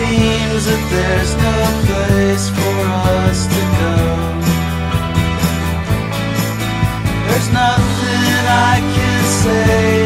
seems that there's no place for us to go. There's nothing I can say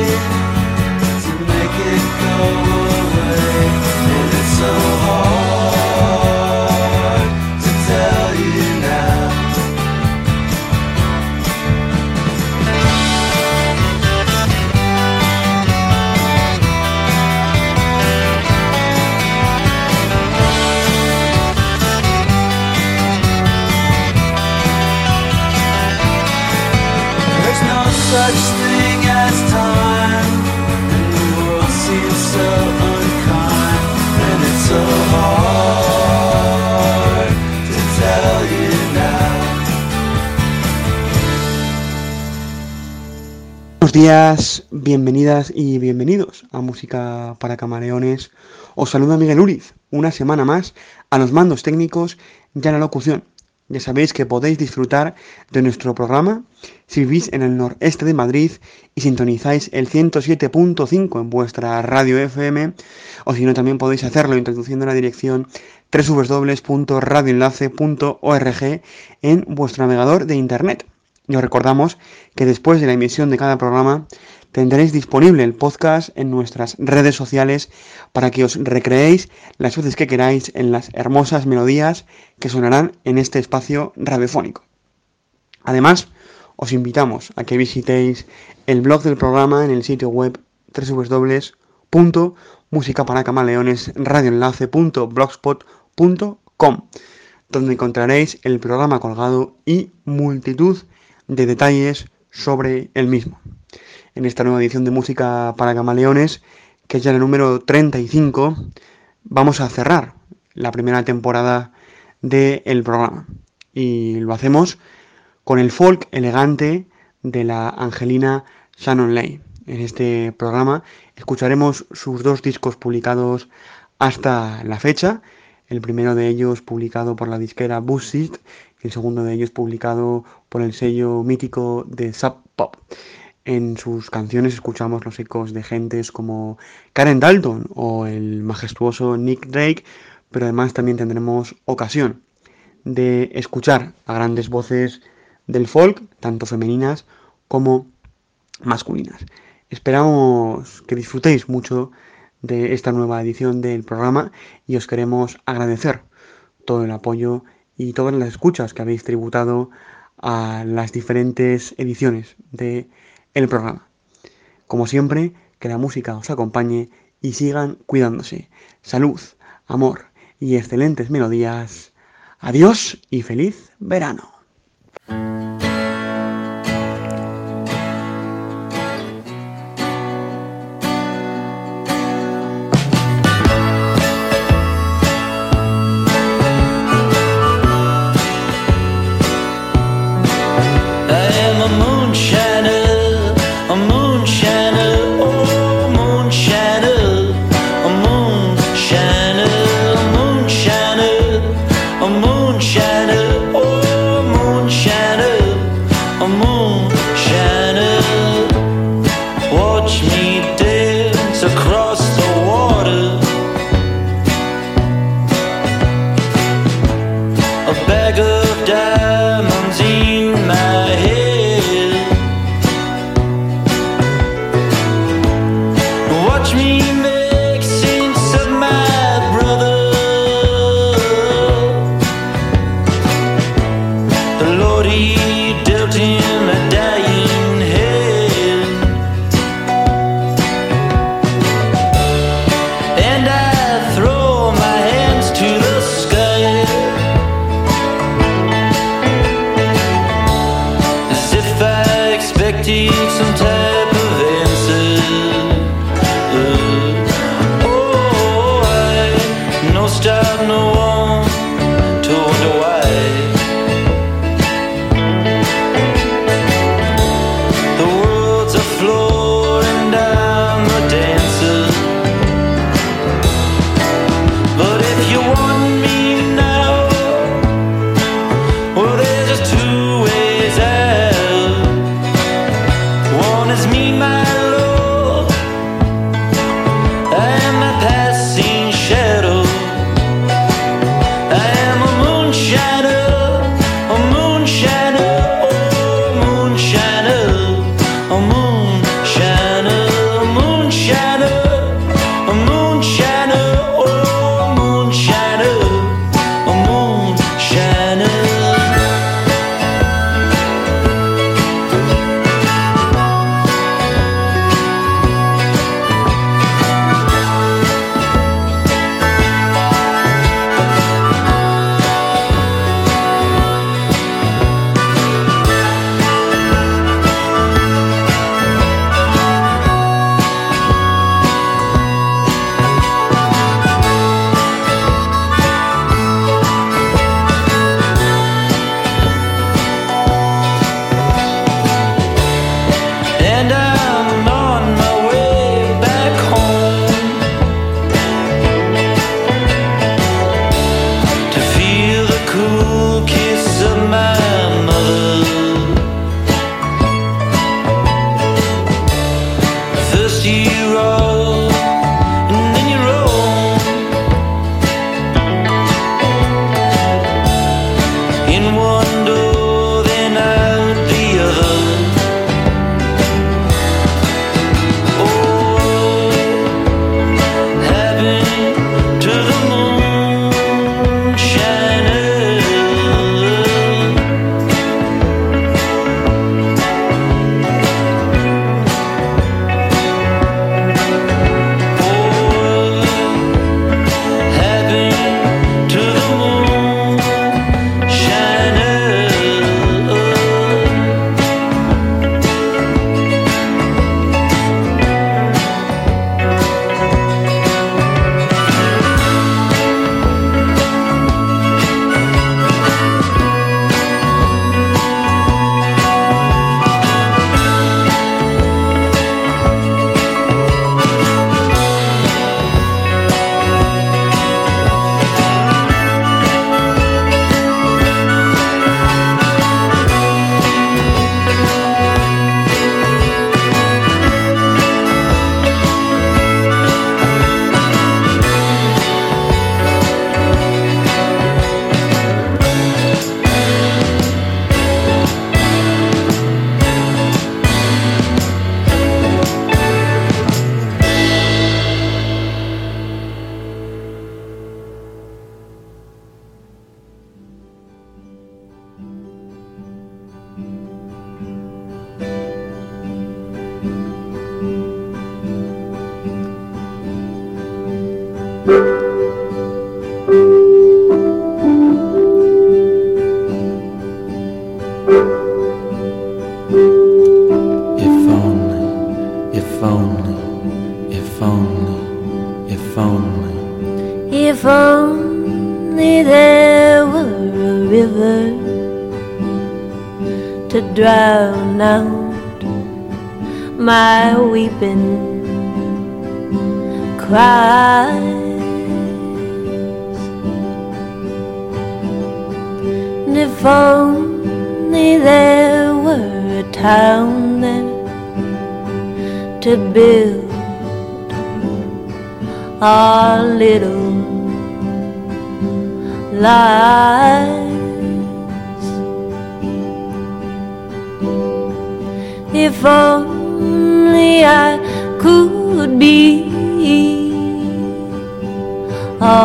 Buenos días, bienvenidas y bienvenidos a Música para Camaleones. Os saluda Miguel Uriz, una semana más a los mandos técnicos y a la locución. Ya sabéis que podéis disfrutar de nuestro programa si vivís en el noreste de Madrid y sintonizáis el 107.5 en vuestra radio FM, o si no también podéis hacerlo introduciendo la dirección www.radioenlace.org en vuestro navegador de internet. Y os recordamos que después de la emisión de cada programa tendréis disponible el podcast en nuestras redes sociales para que os recreéis las veces que queráis en las hermosas melodías que sonarán en este espacio radiofónico. Además, os invitamos a que visitéis el blog del programa en el sitio web www.musicaparacamaleonesradioenlace.blogspot.com donde encontraréis el programa colgado y multitud de detalles sobre el mismo. En esta nueva edición de Música para Camaleones, que es ya la número 35, vamos a cerrar la primera temporada del programa. Y lo hacemos con el folk elegante de la Angelina Shannon Lane. En este programa escucharemos sus dos discos publicados hasta la fecha. El primero de ellos publicado por la disquera Buzzit y el segundo de ellos publicado por el sello mítico de Sub Pop. En sus canciones escuchamos los ecos de gentes como Karen Dalton o el majestuoso Nick Drake, pero además también tendremos ocasión de escuchar a grandes voces del folk, tanto femeninas como masculinas. Esperamos que disfrutéis mucho de esta nueva edición del programa y os queremos agradecer todo el apoyo y todas las escuchas que habéis tributado a las diferentes ediciones de el programa. Como siempre, que la música os acompañe y sigan cuidándose. Salud, amor y excelentes melodías. Adiós y feliz verano.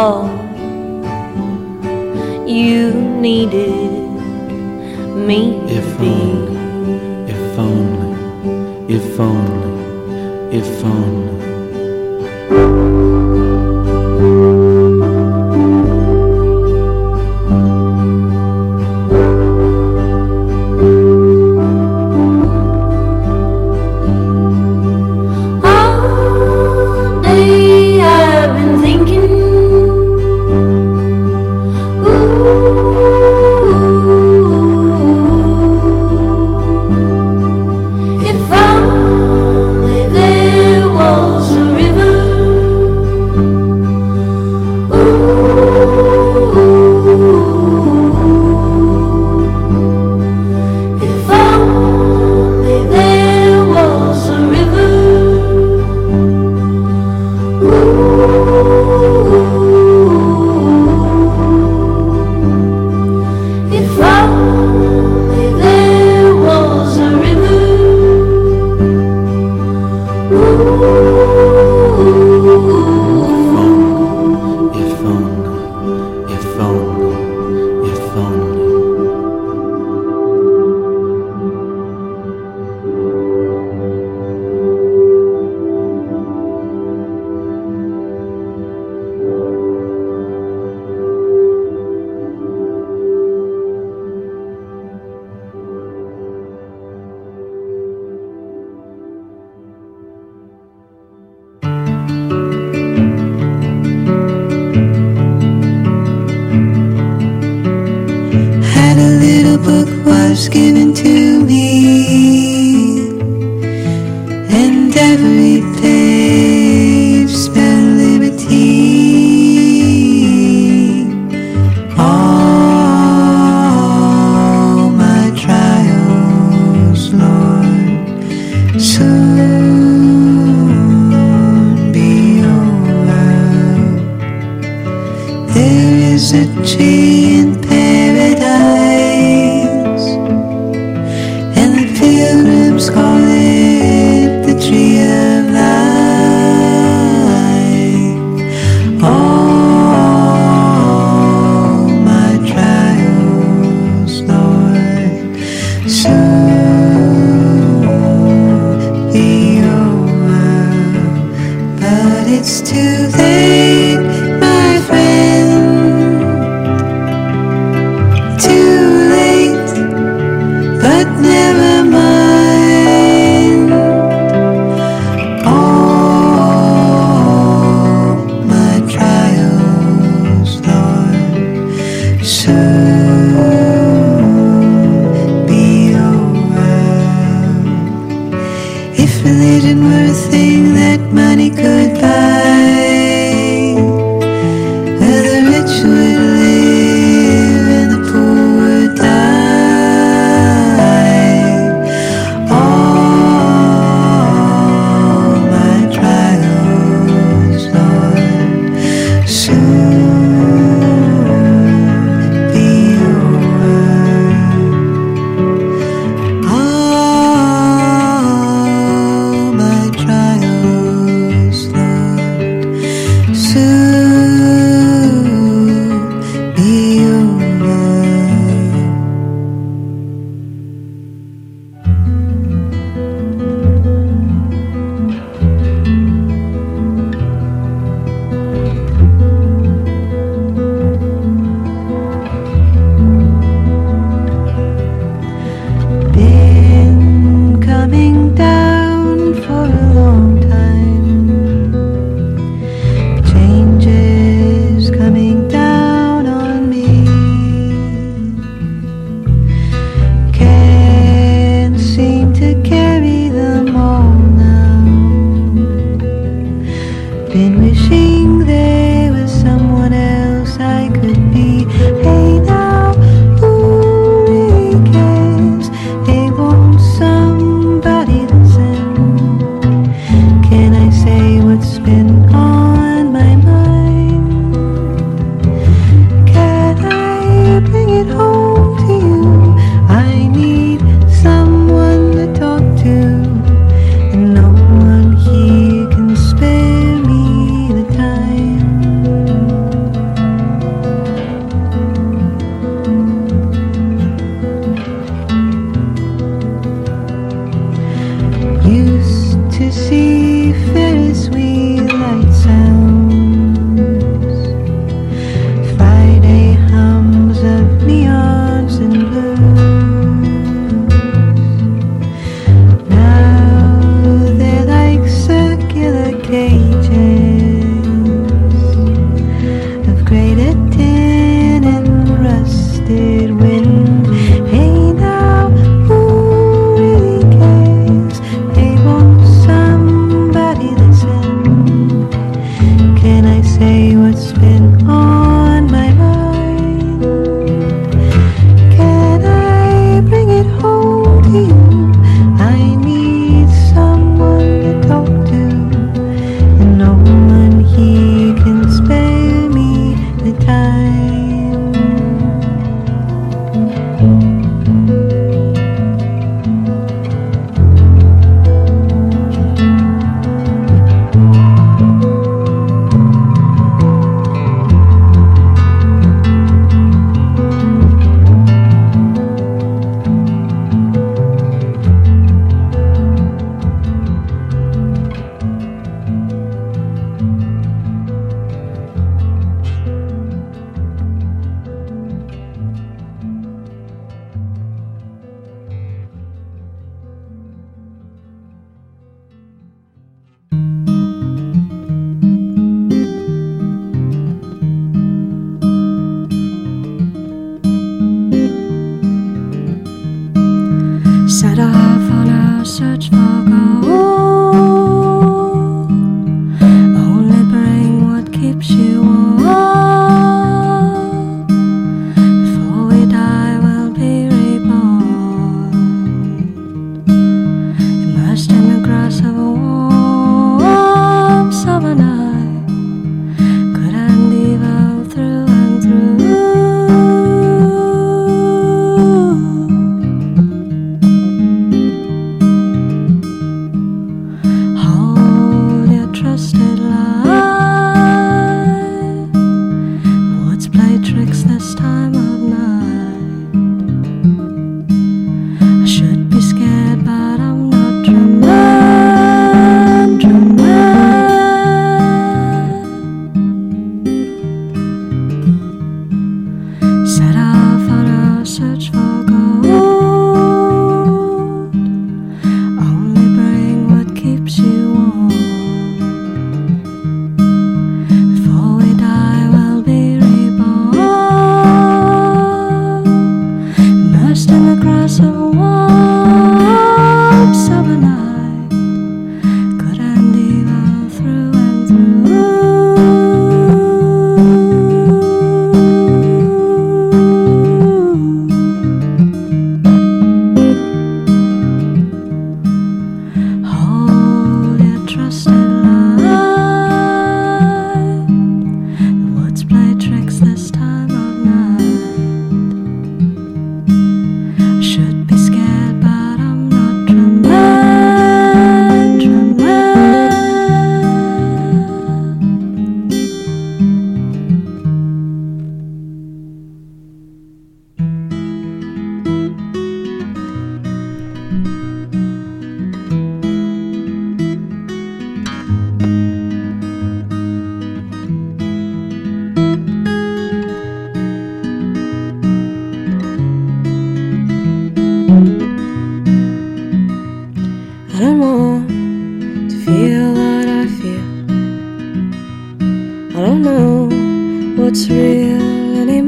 All you needed me if to be. Only, if only, if only, if only.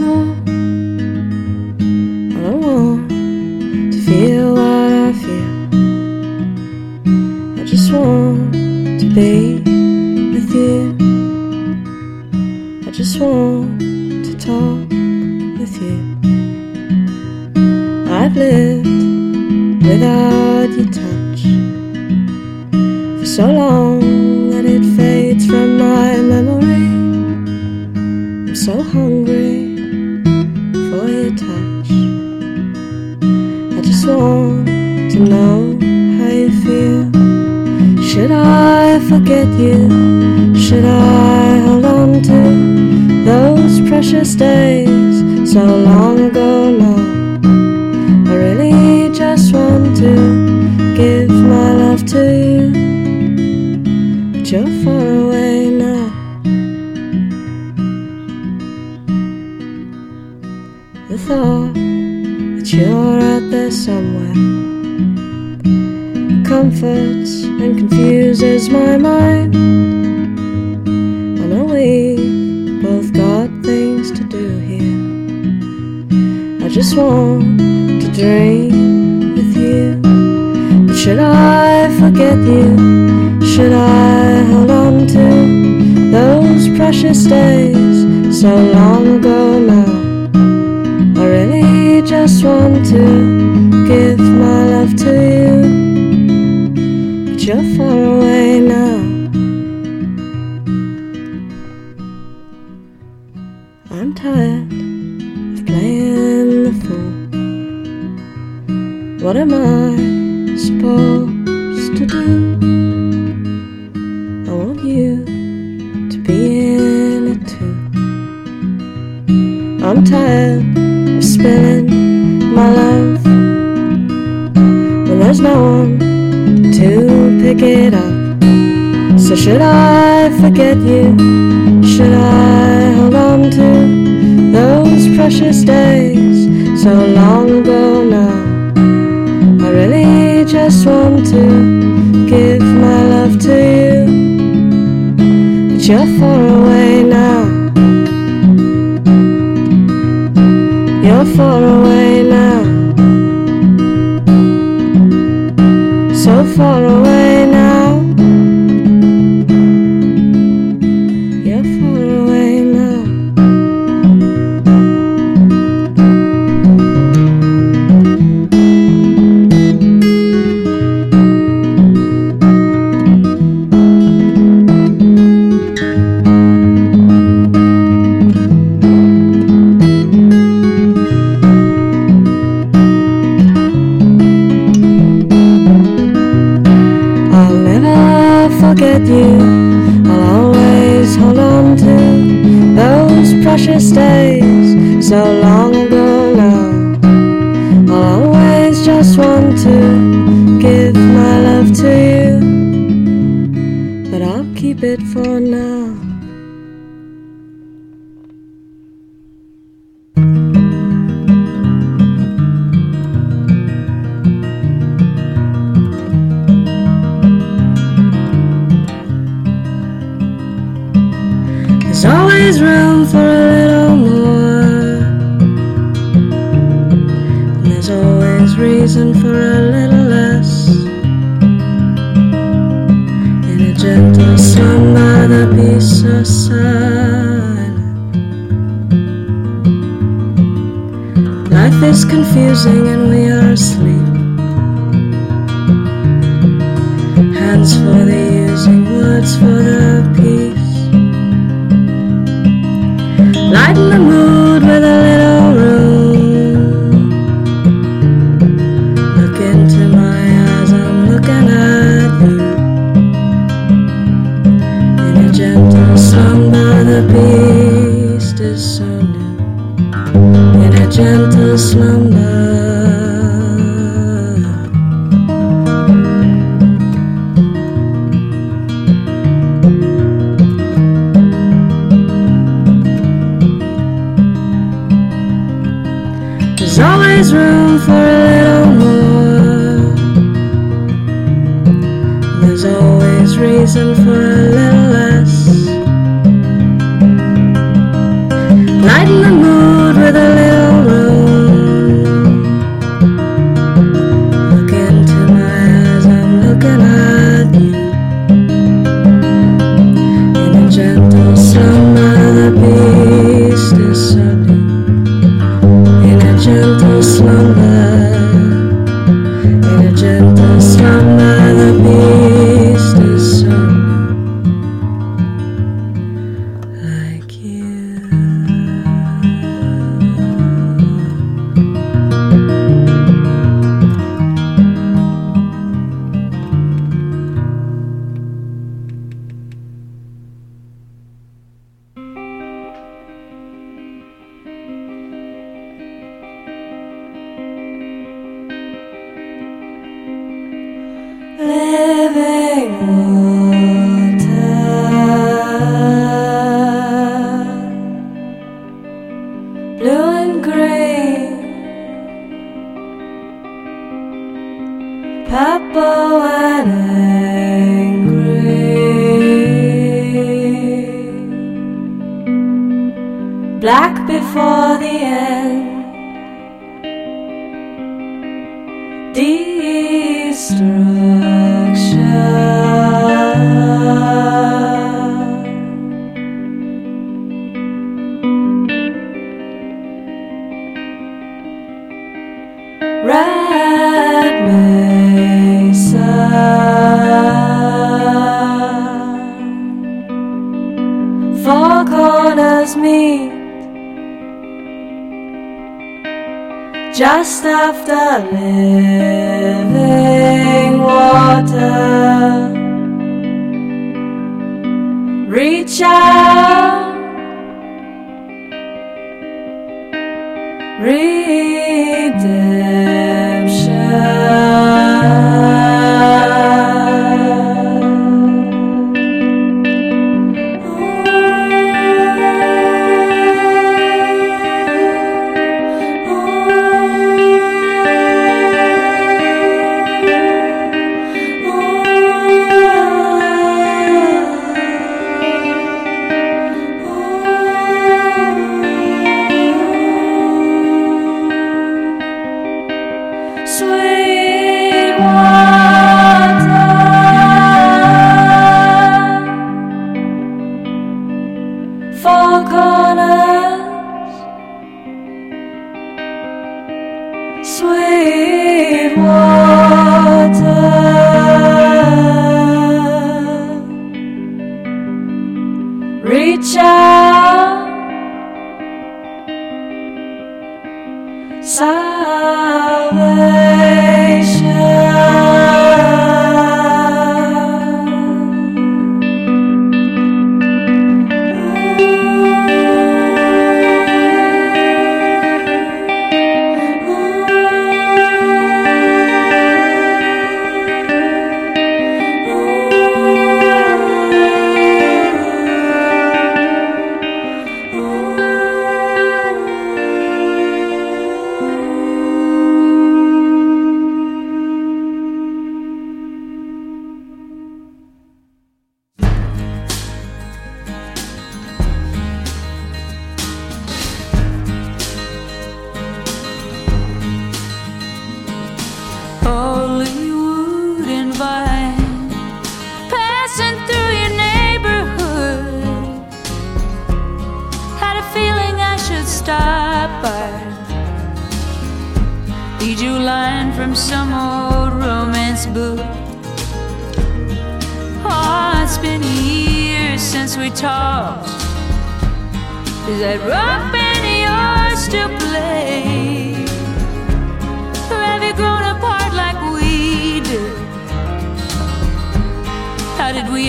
I don't want to feel what I feel. I just want to be with you. I just want to talk with you. I've lived without your touch for so long that it fades from my memory. I'm so hungry. with you? Should I hold on to those precious days so long ago now? spoke. There's always room for a little more. And there's always reason for a little less. In a gentle slumber the peace of silence. Life is confusing and we are asleep. Hands for the using, words for the peace. Lighten the mood with a little room. Look into my eyes, I'm looking at you. In a gentle slumber, the beat.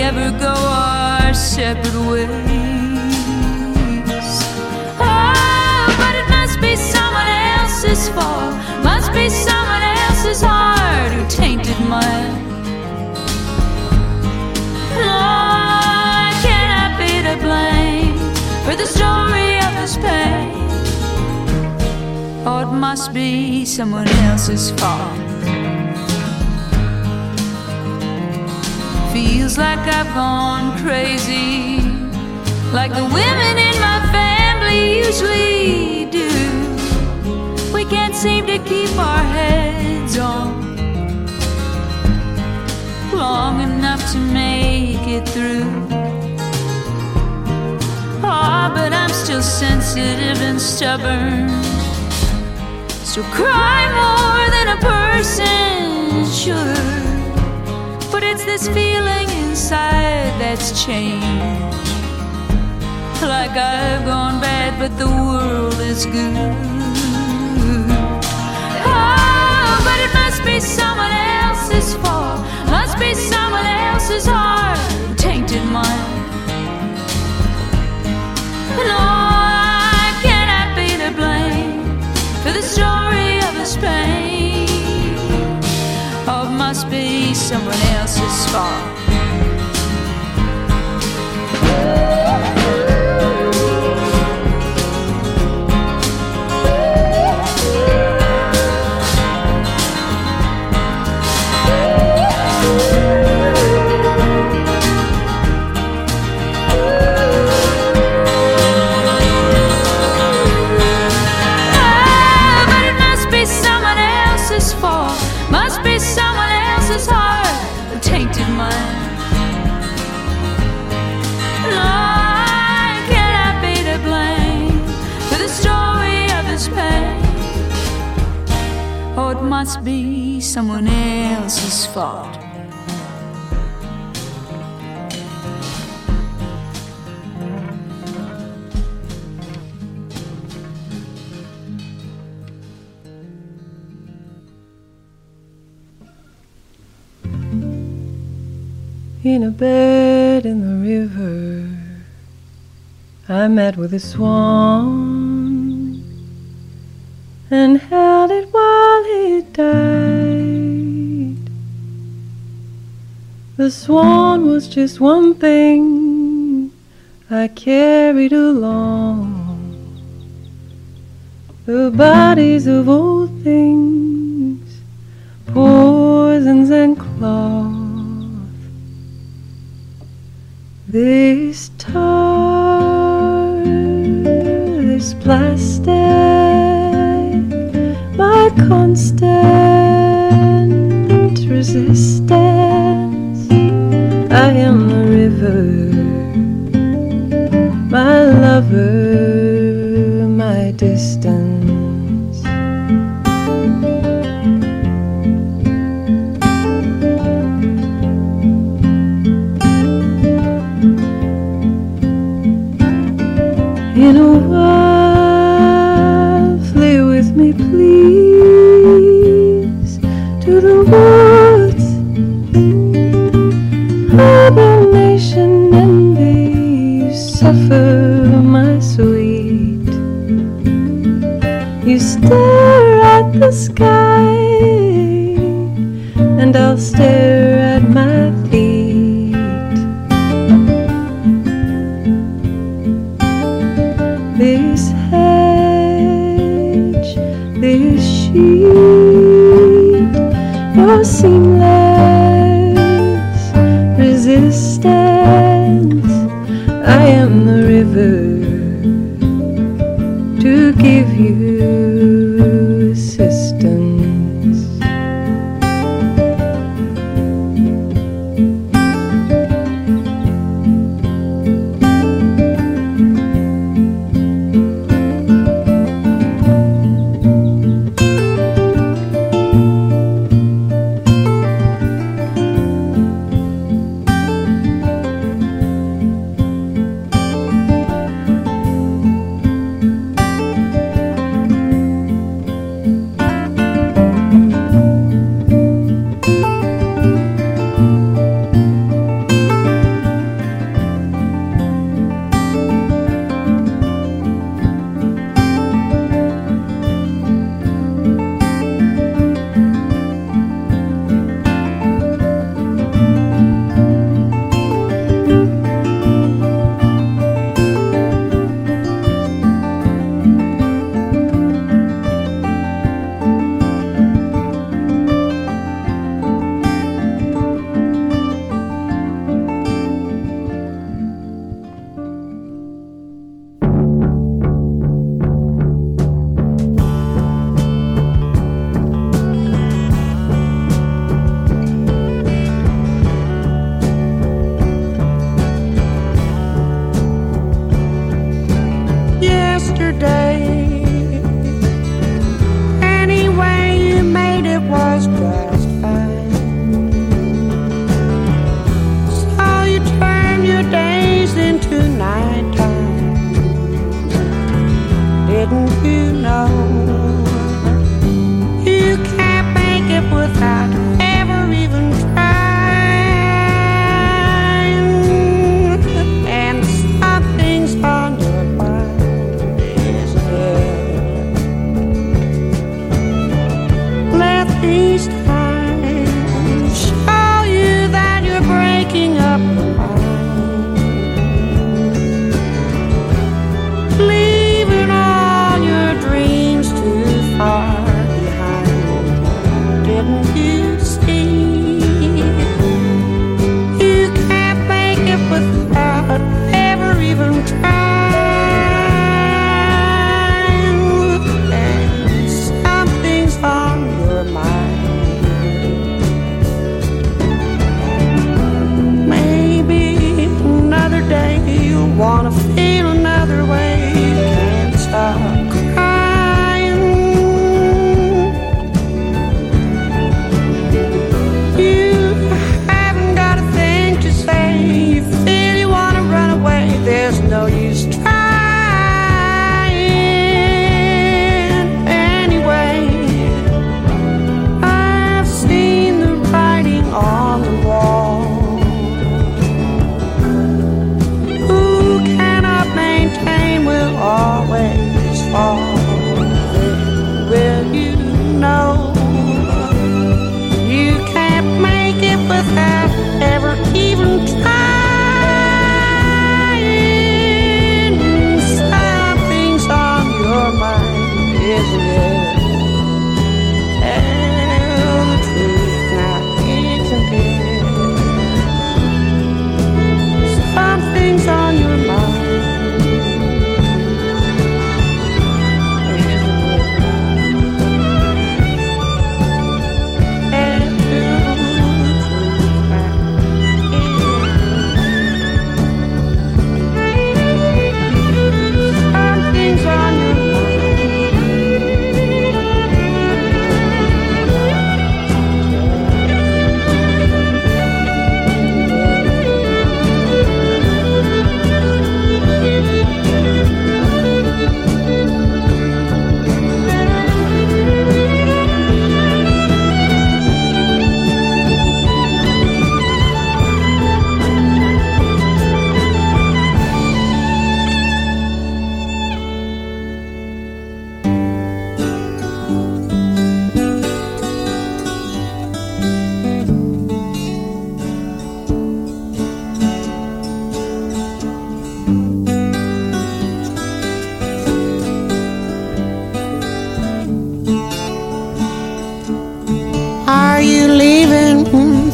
Ever go our separate ways? Oh, but it must be someone else's fault. Must be someone else's heart who tainted mine. Oh, can I be to blame for the story of this pain? Or it must be someone else's fault. Feels like I've gone crazy, like the women in my family usually do. We can't seem to keep our heads on long enough to make it through. Ah, but I'm still sensitive and stubborn. Still cry more than a person should. But it's this feeling inside that's changed. Like I've gone bad, but the world is good. Oh, but it must be someone else's fault. Must be someone else's heart who tainted mine. No, I cannot be to blame for the story of this pain. Oh, it must be someone else's fault. Yeah. In a bed in the river, I met with a swan and held it while it died. The swan was just one thing I carried along. The bodies of old things, poisons and cloth. This tar, this plastic, my constant resistance. I am the river, my lover, In a while, flee with me, please, to the woods.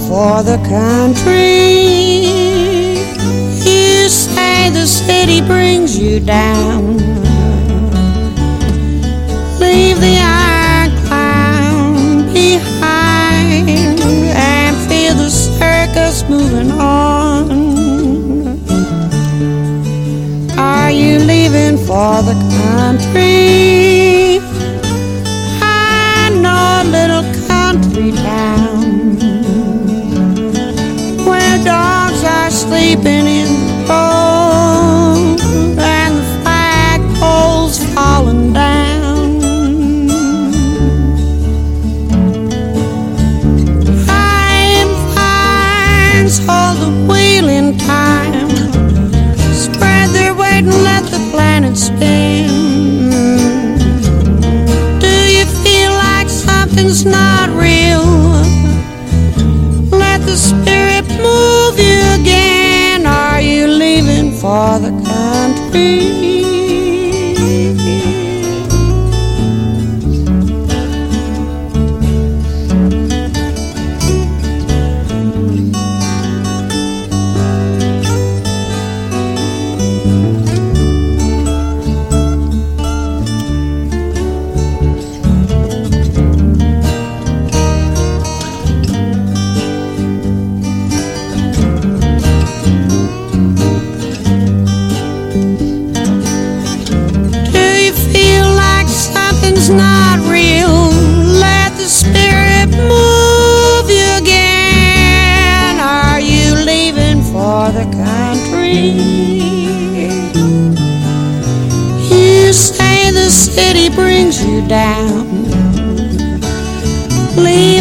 For the country. You say the city brings you down. Leave the iron clown behind and feel the circus moving on. Are you leaving for the country? Down. Leave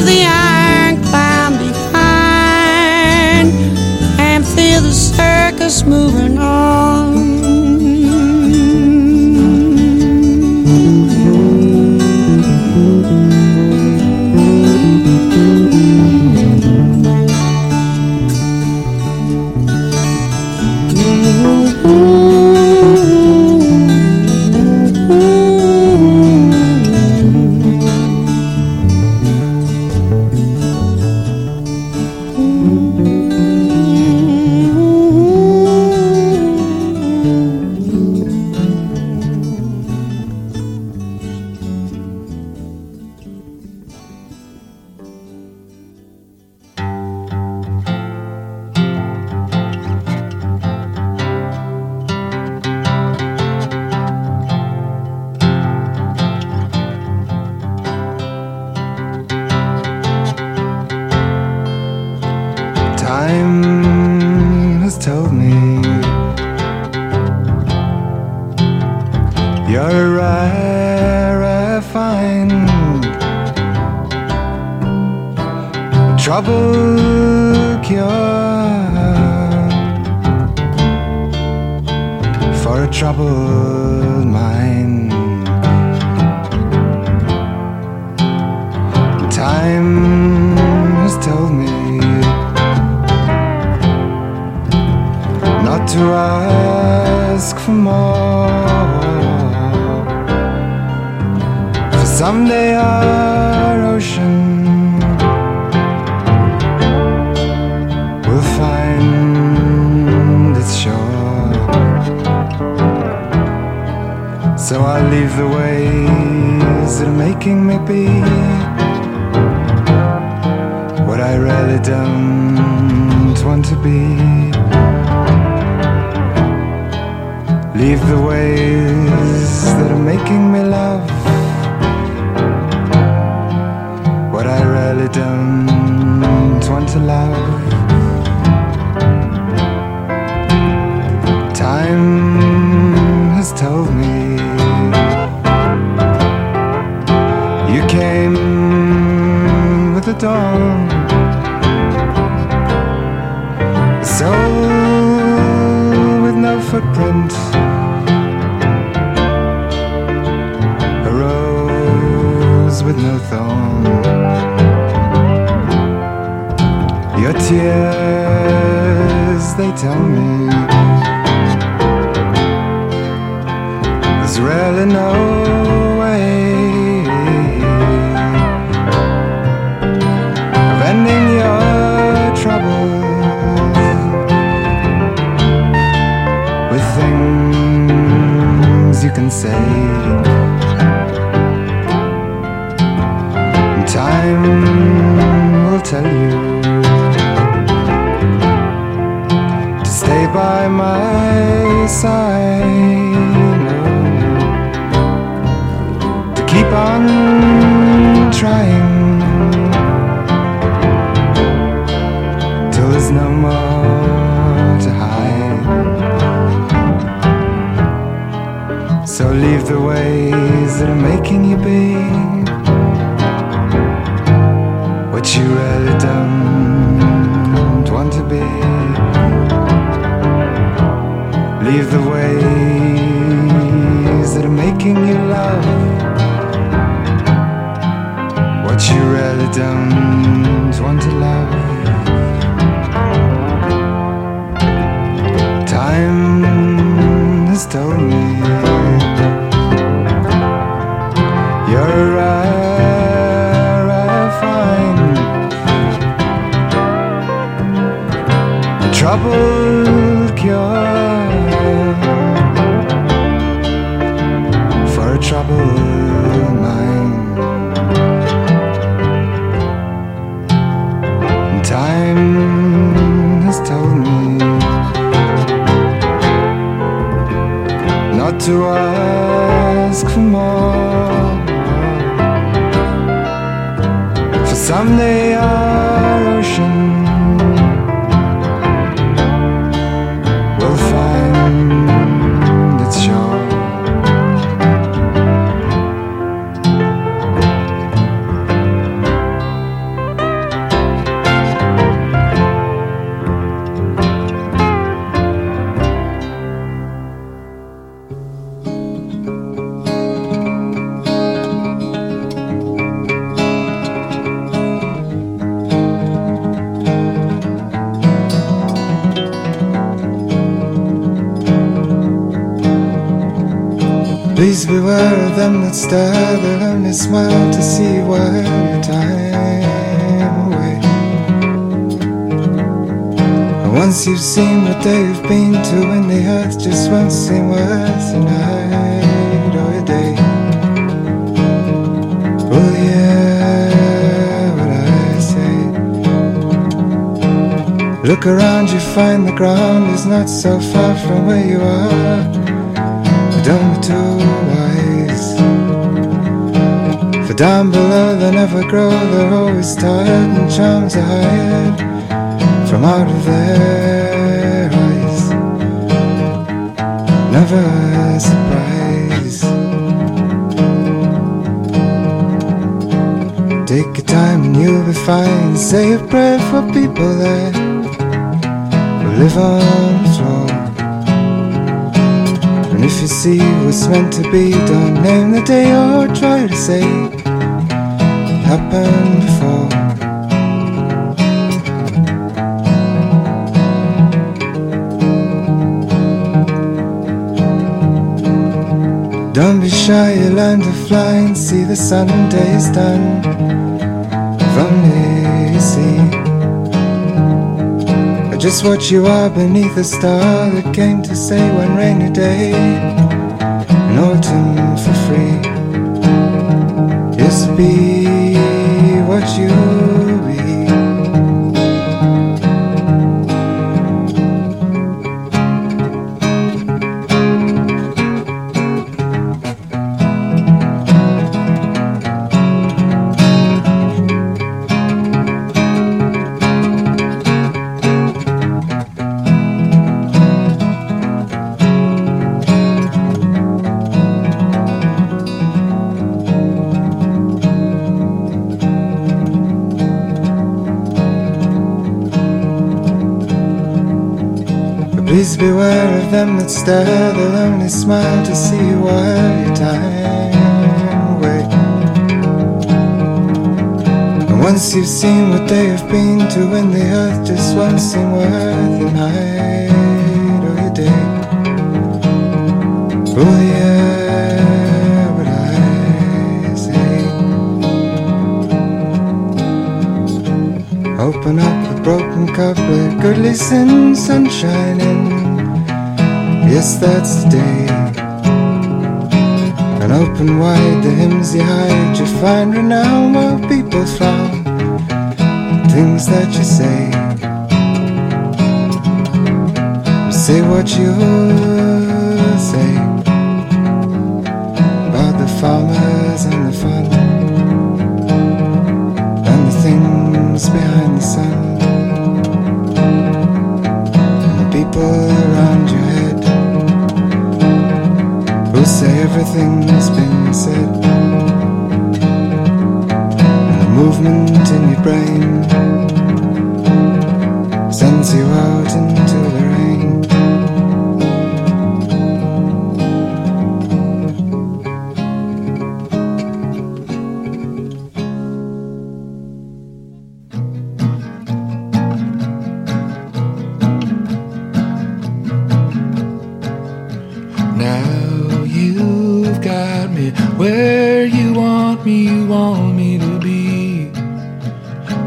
someday our ocean will find its shore. So I'll leave the ways that are making me be what I really don't want to be. Leave the ways that are making me love I don't want to love. Tell me really no the ways that are making you be what you really don't Please beware of them that stare, they'll only smile to see you your time away. And once you've seen what they've been to, and the earth just won't seem worth a night or a day. Well, yeah, what I say. Look around, you find the ground is not so far from where you are. Too wise. For down below they never grow, they're always tired and charms are hired from out of their eyes. Never a surprise. Take your time and you'll be fine. Say a prayer for people that will live on the floor. And if you see what's meant to be, don't name the day or try to say it happened before. Don't be shy, you learn to fly and see the sun and days done. If only Just what you are beneath a star that came to say one rainy day in autumn for free. Just be what you beware of them that stare, they'll only smile to see you while your time away. And once you've seen what they have been to, when the earth just won't seem worth a night or a day. Oh yeah, what I say. Open up a broken cup, let goodly sin sunshine in. Yes, that's the day. and open wide the hymns you hide. You find renown where people frown. Things that you say, say what you say about the farmers and the fun and the things behind the sun and the people around your say everything that's been said. And the movement in your brain sends you out into the rain where you want me, you want me to be.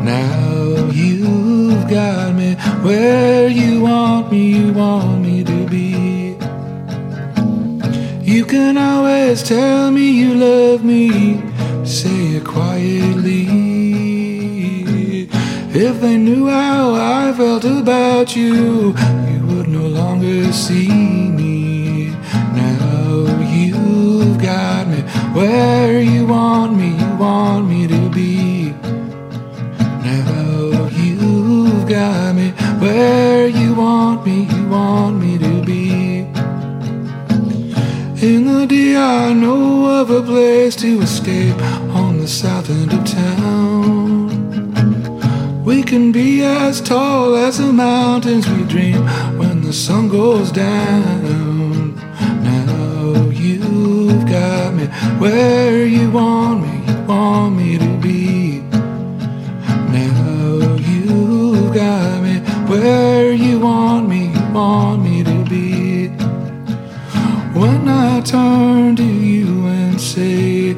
Now you've got me where you want me, you want me to be. You can always tell me you love me, say it quietly. If they knew how I felt about you, you would no longer see where you want me, you want me to be. Now you've got me where you want me, you want me to be. In the day, I know of a place to escape on the south end of town. We can be as tall as the mountains we dream when the sun goes down. Me where you want me, you want me to be. Now you've got me where you want me, you want me to be. When I turn to you and say,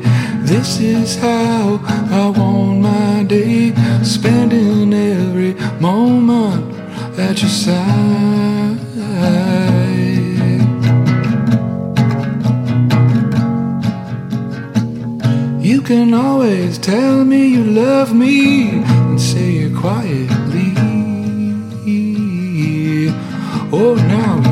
This is how I want my day, spending every moment at your side. Can always tell me you love me and say it quietly. Oh, now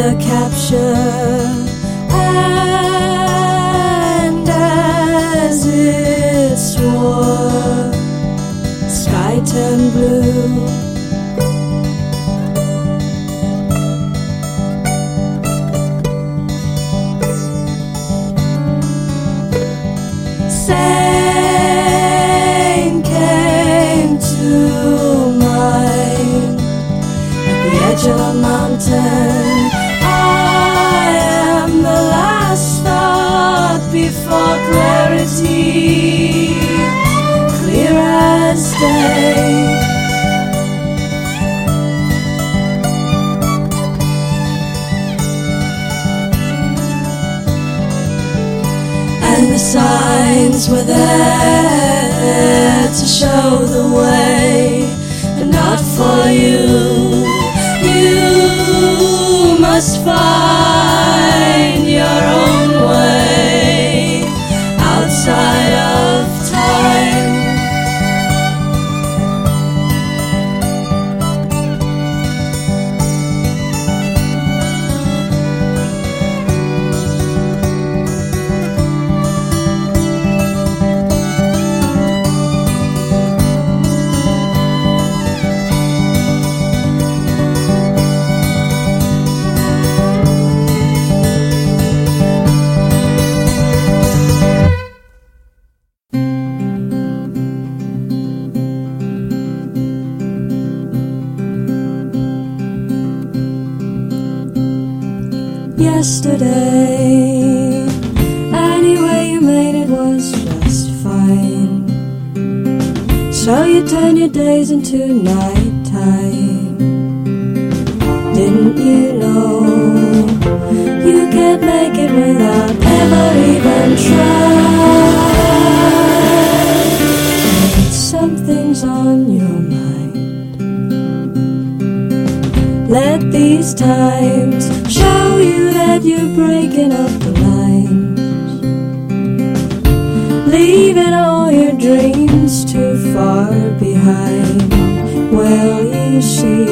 a capture, and as it swore, sky turned blue. The way, but not for you. You must find Turn your days into night time. Didn't you know you can't make it without ever even trying? Something's on your mind. Let these times show you that you're breaking up the lines. Leaving all your dreams too far behind. Well, you see,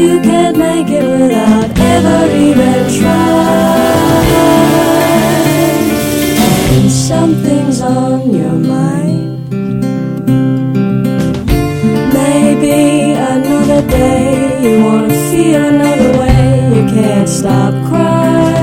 you can't make it without ever even trying. And something's on your mind. Maybe another day you wanna feel another way. You can't stop crying.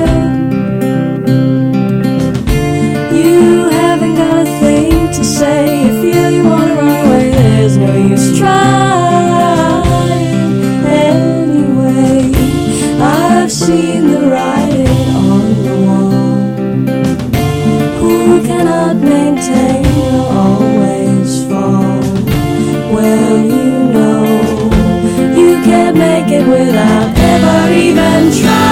you know you can't make it without ever even trying.